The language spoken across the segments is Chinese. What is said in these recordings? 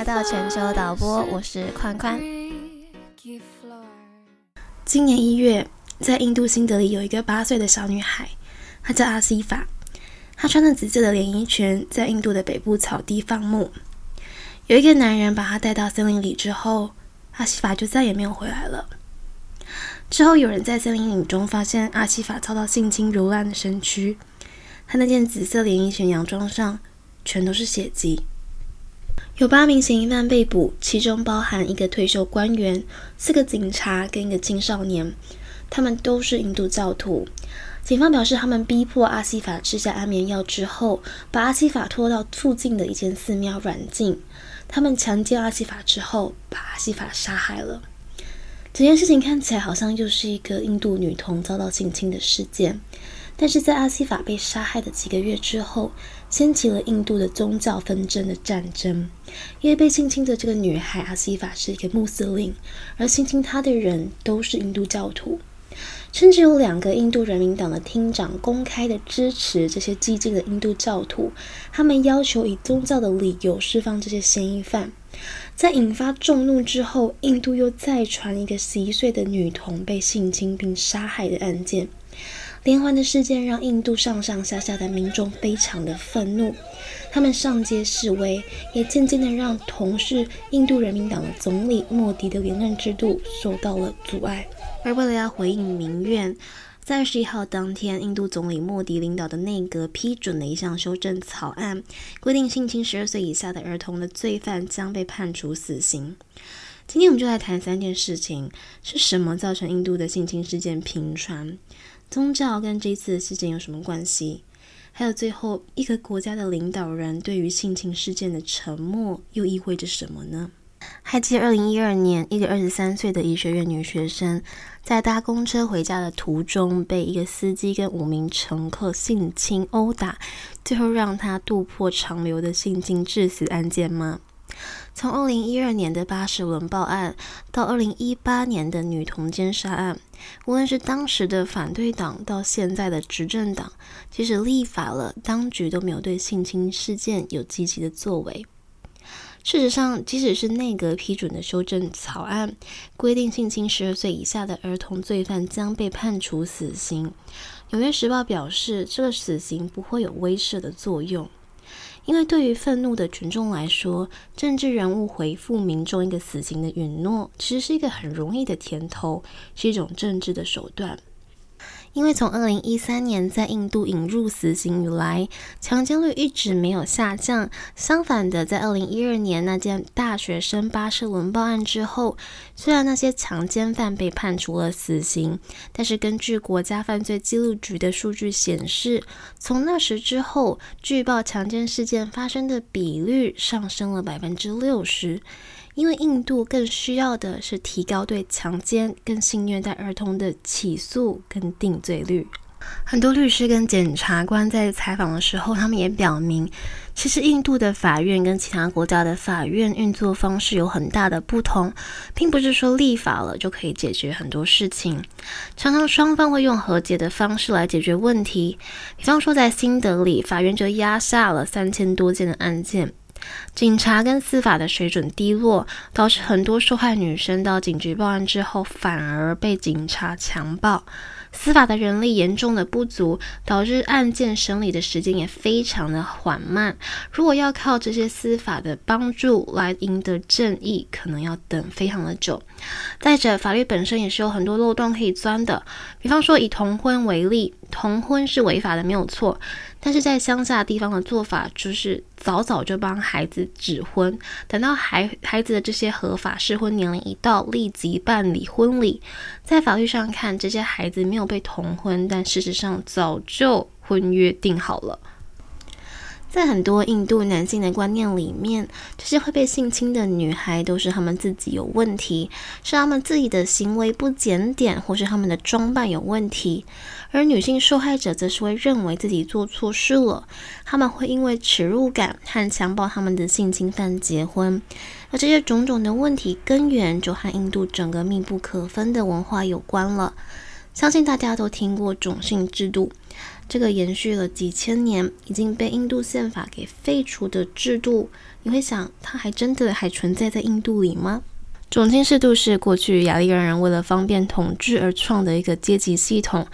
来到全球导播，我是宽宽。今年一月，在印度新德里有一个八岁的小女孩，她叫阿西法。她穿着紫色的连衣裙，在印度的北部草地放牧。有一个男人把她带到森林里之后，阿西法就再也没有回来了。之后，有人在森林里中发现阿西法遭到性侵、柔烂的身躯，她那件紫色连衣裙洋装上全都是血迹。有八名嫌疑犯被捕，其中包含一个退休官员、四个警察跟一个青少年，他们都是印度教徒。警方表示，他们逼迫阿西法吃下安眠药之后，把阿西法拖到附近的一间寺庙软禁。他们强奸阿西法之后，把阿西法杀害了。整件事情看起来好像又是一个印度女童遭到性侵的事件。但是在阿西法被杀害的几个月之后，掀起了印度的宗教纷争的战争。因为被性侵的这个女孩阿西法是一个穆斯林，而性侵她的人都是印度教徒，甚至有两个印度人民党的厅长公开的支持这些激进的印度教徒，他们要求以宗教的理由释放这些嫌疑犯。在引发众怒之后，印度又再传一个十一岁的女童被性侵并杀害的案件。连环的事件让印度上上下下的民众非常的愤怒，他们上街示威，也渐渐的让同是印度人民党的总理莫迪的连任制度受到了阻碍。而为了要回应民怨，在二十一号当天，印度总理莫迪领导的内阁批准了一项修正草案，规定性侵十二岁以下的儿童的罪犯将被判处死刑。今天我们就来谈三件事情：是什么造成印度的性侵事件频传？宗教跟这次事件有什么关系？还有最后一个国家的领导人对于性侵事件的沉默又意味着什么呢？还记得二零一二年，一个二十三岁的医学院女学生在搭公车回家的途中，被一个司机跟五名乘客性侵殴打，最后让她渡破长流的性侵致死案件吗？从二零一二年的八十轮报案到二零一八年的女童奸杀案，无论是当时的反对党到现在的执政党，即使立法了，当局都没有对性侵事件有积极的作为。事实上，即使是内阁批准的修正草案，规定性侵十二岁以下的儿童罪犯将被判处死刑，《纽约时报》表示，这个死刑不会有威慑的作用。因为对于愤怒的群众来说，政治人物回复民众一个死刑的允诺，其实是一个很容易的甜头，是一种政治的手段。因为从二零一三年在印度引入死刑以来，强奸率一直没有下降。相反的，在二零一二年那件大学生巴士轮报案之后，虽然那些强奸犯被判处了死刑，但是根据国家犯罪记录局的数据显示，从那时之后，据报强奸事件发生的比率上升了百分之六十。因为印度更需要的是提高对强奸跟性虐待儿童的起诉跟定罪率。很多律师跟检察官在采访的时候，他们也表明，其实印度的法院跟其他国家的法院运作方式有很大的不同，并不是说立法了就可以解决很多事情。常常双方会用和解的方式来解决问题。比方说，在新德里，法院就压下了三千多件的案件。警察跟司法的水准低落，导致很多受害女生到警局报案之后，反而被警察强暴。司法的人力严重的不足，导致案件审理的时间也非常的缓慢。如果要靠这些司法的帮助来赢得正义，可能要等非常的久。再者，法律本身也是有很多漏洞可以钻的。比方说，以同婚为例，同婚是违法的，没有错。但是在乡下地方的做法，就是早早就帮孩子指婚，等到孩孩子的这些合法适婚年龄一到，立即办理婚礼。在法律上看，这些孩子没有被同婚，但事实上早就婚约定好了。在很多印度男性的观念里面，这些会被性侵的女孩都是他们自己有问题，是他们自己的行为不检点，或是他们的装扮有问题。而女性受害者则是会认为自己做错事了，他们会因为耻辱感和强暴他们的性侵犯结婚。而这些种种的问题根源，就和印度整个密不可分的文化有关了。相信大家都听过种姓制度。这个延续了几千年、已经被印度宪法给废除的制度，你会想，它还真的还存在在印度里吗？种姓制度是过去雅利安人为了方便统治而创的一个阶级系统，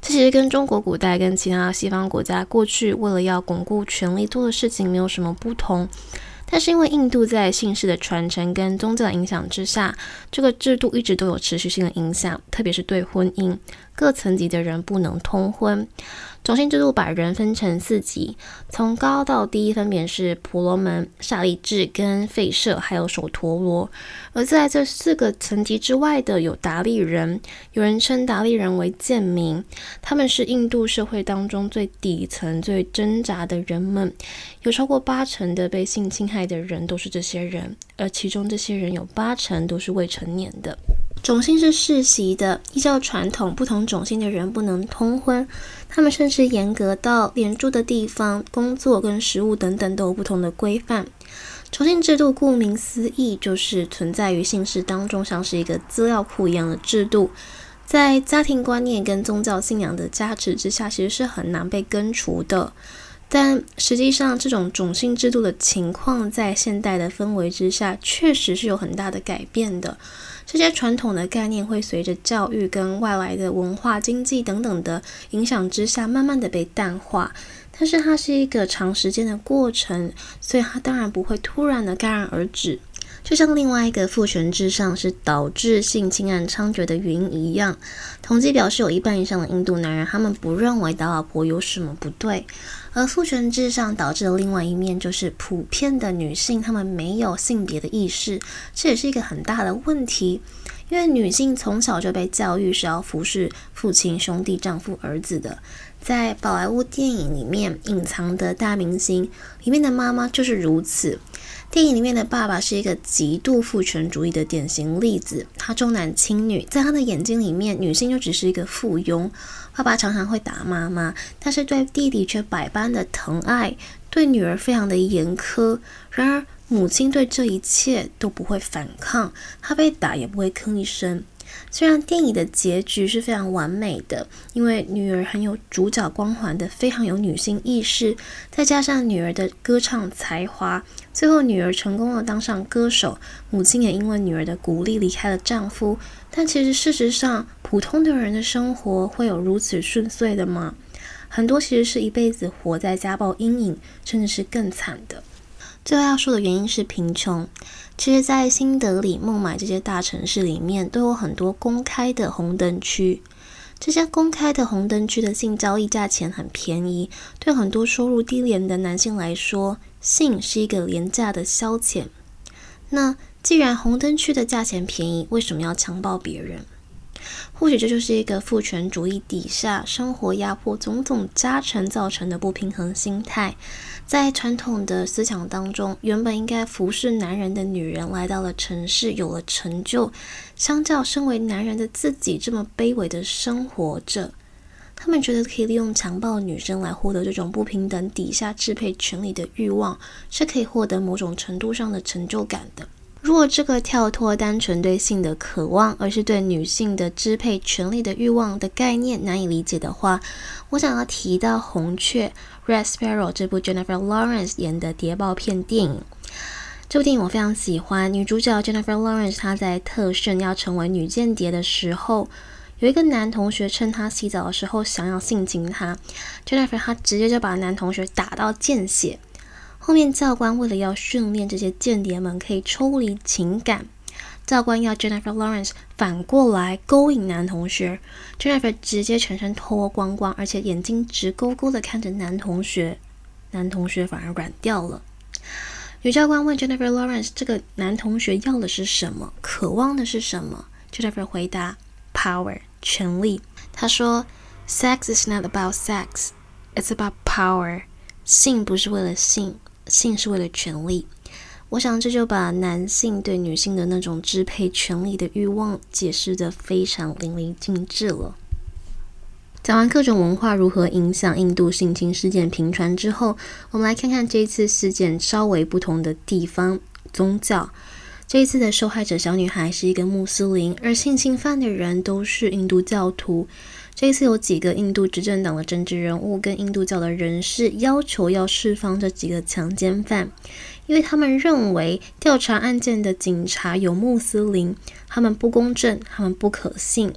这其实跟中国古代跟其他西方国家过去为了要巩固权力做的事情没有什么不同。但是因为印度在姓氏的传承跟宗教的影响之下，这个制度一直都有持续性的影响，特别是对婚姻，各层级的人不能通婚。种姓制度把人分成四级，从高到低分别是婆罗门、沙利智跟吠舍，还有首陀罗。而在这四个层级之外的有达利人，有人称达利人为贱民，他们是印度社会当中最底层、最挣扎的人们。有超过八成的被性侵害的人都是这些人，而其中这些人有八成都是未成年的。种姓是世袭的，依照传统，不同种姓的人不能通婚。他们甚至严格到连住的地方、工作跟食物等等都有不同的规范。种姓制度顾名思义，就是存在于姓氏当中，像是一个资料库一样的制度。在家庭观念跟宗教信仰的加持之下，其实是很难被根除的。但实际上，这种种姓制度的情况，在现代的氛围之下，确实是有很大的改变的。这些传统的概念会随着教育跟外来的文化、经济等等的影响之下，慢慢的被淡化。但是它是一个长时间的过程，所以它当然不会突然的戛然而止。就像另外一个父权至上是导致性侵案猖獗的原因一样，统计表示有一半以上的印度男人，他们不认为打老婆有什么不对。而父权至上导致的另外一面，就是普遍的女性她们没有性别的意识，这也是一个很大的问题。因为女性从小就被教育是要服侍父亲、兄弟、丈夫、儿子的。在宝莱坞电影里面，《隐藏的大明星》里面的妈妈就是如此。电影里面的爸爸是一个极度父权主义的典型例子，他重男轻女，在他的眼睛里面，女性就只是一个附庸。爸爸常常会打妈妈，但是对弟弟却百般的疼爱，对女儿非常的严苛。然而，母亲对这一切都不会反抗，她被打也不会吭一声。虽然电影的结局是非常完美的，因为女儿很有主角光环的，非常有女性意识，再加上女儿的歌唱才华，最后女儿成功的当上歌手，母亲也因为女儿的鼓励离开了丈夫。但其实事实上，普通的人的生活会有如此顺遂的吗？很多其实是一辈子活在家暴阴影，甚至是更惨的。最后要说的原因是贫穷。其实，在新德里、孟买这些大城市里面，都有很多公开的红灯区。这些公开的红灯区的性交易价钱很便宜，对很多收入低廉的男性来说，性是一个廉价的消遣。那既然红灯区的价钱便宜，为什么要强暴别人？或许这就是一个父权主义底下生活压迫种种加成造成的不平衡心态。在传统的思想当中，原本应该服侍男人的女人来到了城市，有了成就，相较身为男人的自己这么卑微的生活着，他们觉得可以利用强暴女生来获得这种不平等底下支配权力的欲望，是可以获得某种程度上的成就感的。如果这个跳脱单纯对性的渴望，而是对女性的支配权力的欲望的概念难以理解的话，我想要提到《红雀》（Red Sparrow） 这部 Jennifer Lawrence 演的谍报片电影。这部电影我非常喜欢，女主角 Jennifer Lawrence 她在特训要成为女间谍的时候，有一个男同学趁她洗澡的时候想要性侵她，Jennifer 她直接就把男同学打到见血。后面教官为了要训练这些间谍们可以抽离情感，教官要 Jennifer Lawrence 反过来勾引男同学，Jennifer 直接全身脱光光，而且眼睛直勾勾的看着男同学，男同学反而软掉了。女教官问 Jennifer Lawrence 这个男同学要的是什么，渴望的是什么？Jennifer 回答：power，权力。他说：Sex is not about sex, it's about power。性不是为了性。性是为了权利，我想这就把男性对女性的那种支配权利的欲望解释得非常淋漓尽致了。讲完各种文化如何影响印度性侵事件频传之后，我们来看看这次事件稍微不同的地方——宗教。这一次的受害者小女孩是一个穆斯林，而性侵犯的人都是印度教徒。这次有几个印度执政党的政治人物跟印度教的人士要求要释放这几个强奸犯，因为他们认为调查案件的警察有穆斯林，他们不公正，他们不可信。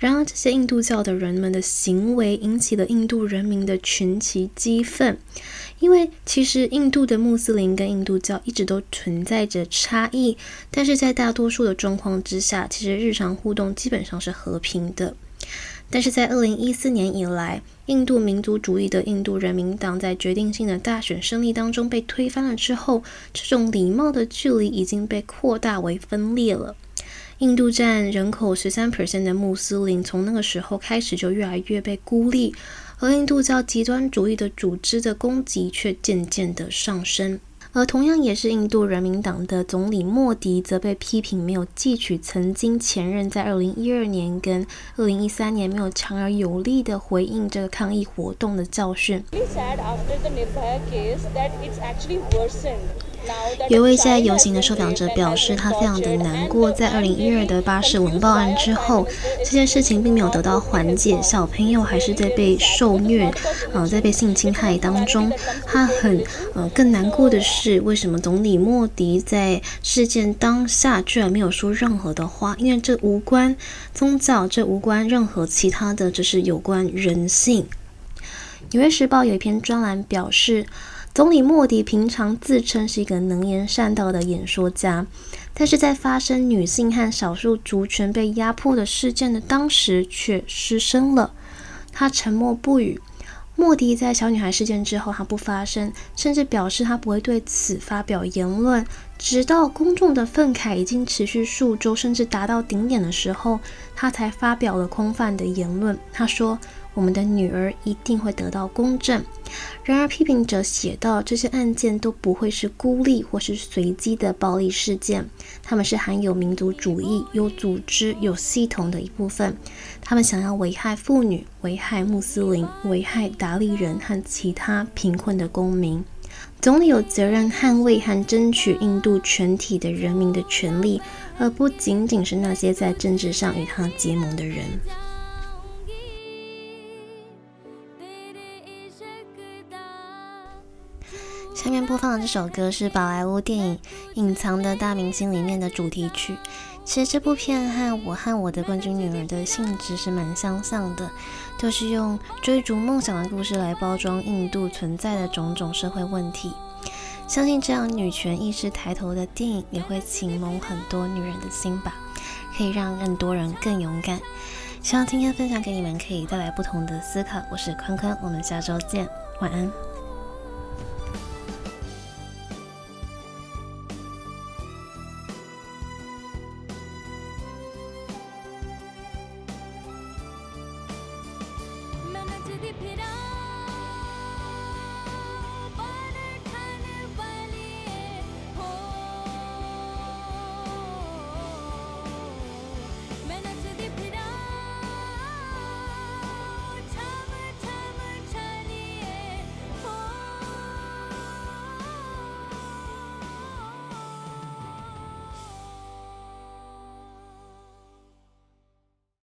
然而，这些印度教的人们的行为引起了印度人民的群起激愤，因为其实印度的穆斯林跟印度教一直都存在着差异，但是在大多数的状况之下，其实日常互动基本上是和平的。但是在二零一四年以来，印度民族主义的印度人民党在决定性的大选胜利当中被推翻了之后，这种礼貌的距离已经被扩大为分裂了。印度占人口十三 percent 的穆斯林，从那个时候开始就越来越被孤立，而印度教极端主义的组织的攻击却渐渐的上升。而同样也是印度人民党的总理莫迪，则被批评没有汲取曾经前任在二零一二年跟二零一三年没有强而有力的回应这个抗议活动的教训。有位在游行的受访者表示，他非常的难过，在二零一二的巴士文报案之后，这件事情并没有得到缓解，小朋友还是在被受虐，呃，在被性侵害当中。他很呃更难过的是，为什么总理莫迪在事件当下居然没有说任何的话？因为这无关宗教，这无关任何其他的，这是有关人性。纽约时报有一篇专栏表示。总理莫迪平常自称是一个能言善道的演说家，但是在发生女性和少数族群被压迫的事件的当时却失声了。他沉默不语。莫迪在小女孩事件之后，他不发声，甚至表示他不会对此发表言论，直到公众的愤慨已经持续数周，甚至达到顶点的时候，他才发表了空泛的言论。他说。我们的女儿一定会得到公正。然而，批评者写道，这些案件都不会是孤立或是随机的暴力事件，他们是含有民族主义、有组织、有系统的一部分。他们想要危害妇女、危害穆斯林、危害达利人和其他贫困的公民。总理有责任捍卫和争取印度全体的人民的权利，而不仅仅是那些在政治上与他结盟的人。下面播放的这首歌是宝莱坞电影《隐藏的大明星》里面的主题曲。其实这部片和我和我的冠军女儿的性质是蛮相像的，都是用追逐梦想的故事来包装印度存在的种种社会问题。相信这样女权意识抬头的电影也会启蒙很多女人的心吧，可以让更多人更勇敢。希望今天分享给你们可以带来不同的思考。我是宽宽，我们下周见，晚安。